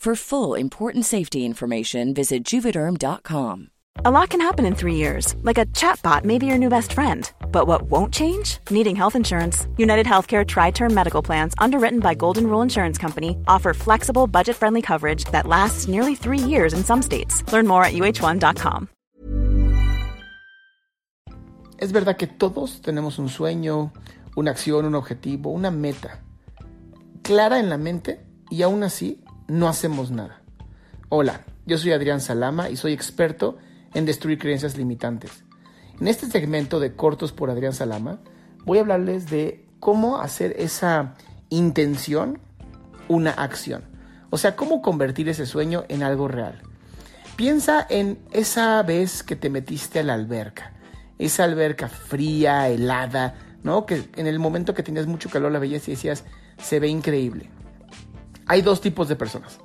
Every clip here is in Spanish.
For full important safety information, visit juvederm.com. A lot can happen in three years, like a chatbot may be your new best friend. But what won't change? Needing health insurance. United Healthcare Tri Term Medical Plans, underwritten by Golden Rule Insurance Company, offer flexible, budget friendly coverage that lasts nearly three years in some states. Learn more at uh1.com. Es verdad que todos tenemos un sueño, una acción, un objetivo, una meta clara en la mente y aún así no hacemos nada. Hola, yo soy Adrián Salama y soy experto en destruir creencias limitantes. En este segmento de Cortos por Adrián Salama voy a hablarles de cómo hacer esa intención una acción. O sea, cómo convertir ese sueño en algo real. Piensa en esa vez que te metiste a la alberca. Esa alberca fría, helada, ¿no? Que en el momento que tenías mucho calor la veías y decías, se ve increíble. Hay dos tipos de personas.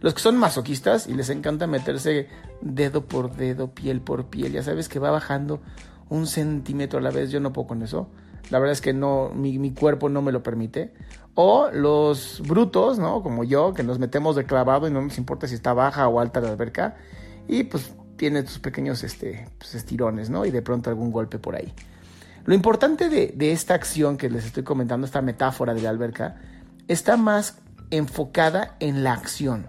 Los que son masoquistas y les encanta meterse dedo por dedo, piel por piel. Ya sabes que va bajando un centímetro a la vez. Yo no puedo con eso. La verdad es que no, mi, cuerpo no me lo permite. O los brutos, ¿no? Como yo, que nos metemos de clavado y no nos importa si está baja o alta la alberca. Y pues tiene sus pequeños este, pues, estirones, ¿no? Y de pronto algún golpe por ahí. Lo importante de esta acción que les estoy comentando, esta metáfora de la alberca, está más enfocada en la acción.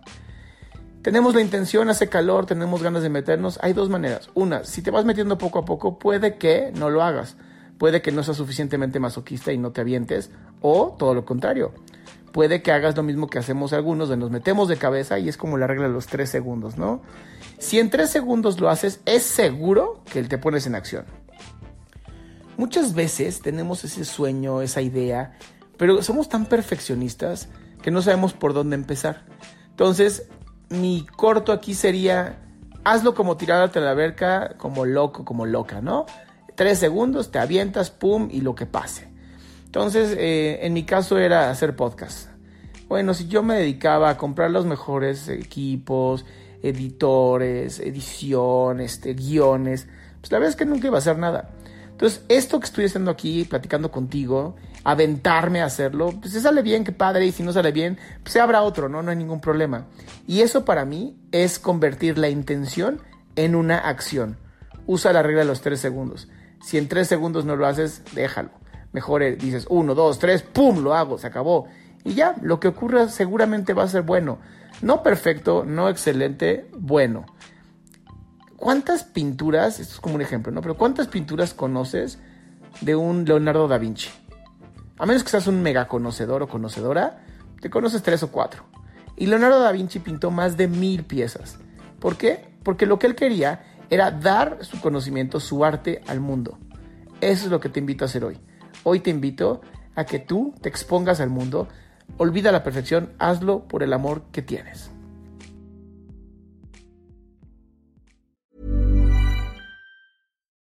Tenemos la intención, hace calor, tenemos ganas de meternos. Hay dos maneras. Una, si te vas metiendo poco a poco, puede que no lo hagas. Puede que no seas suficientemente masoquista y no te avientes. O todo lo contrario. Puede que hagas lo mismo que hacemos algunos, de nos metemos de cabeza y es como la regla de los tres segundos, ¿no? Si en tres segundos lo haces, es seguro que te pones en acción. Muchas veces tenemos ese sueño, esa idea, pero somos tan perfeccionistas que no sabemos por dónde empezar. Entonces, mi corto aquí sería, hazlo como tirarte a la alberca, como loco, como loca, ¿no? Tres segundos, te avientas, pum, y lo que pase. Entonces, eh, en mi caso era hacer podcast. Bueno, si yo me dedicaba a comprar los mejores equipos, editores, ediciones, este, guiones, pues la verdad es que nunca iba a hacer nada. Entonces, esto que estoy haciendo aquí, platicando contigo, aventarme a hacerlo, pues si sale bien, qué padre, y si no sale bien, pues se habrá otro, ¿no? No hay ningún problema. Y eso para mí es convertir la intención en una acción. Usa la regla de los tres segundos. Si en tres segundos no lo haces, déjalo. Mejor eh, dices uno, dos, tres, ¡pum! Lo hago, se acabó. Y ya, lo que ocurra seguramente va a ser bueno. No perfecto, no excelente, bueno. ¿Cuántas pinturas, esto es como un ejemplo, ¿no? Pero ¿cuántas pinturas conoces de un Leonardo da Vinci? A menos que seas un mega conocedor o conocedora, te conoces tres o cuatro. Y Leonardo da Vinci pintó más de mil piezas. ¿Por qué? Porque lo que él quería era dar su conocimiento, su arte al mundo. Eso es lo que te invito a hacer hoy. Hoy te invito a que tú te expongas al mundo, olvida la perfección, hazlo por el amor que tienes.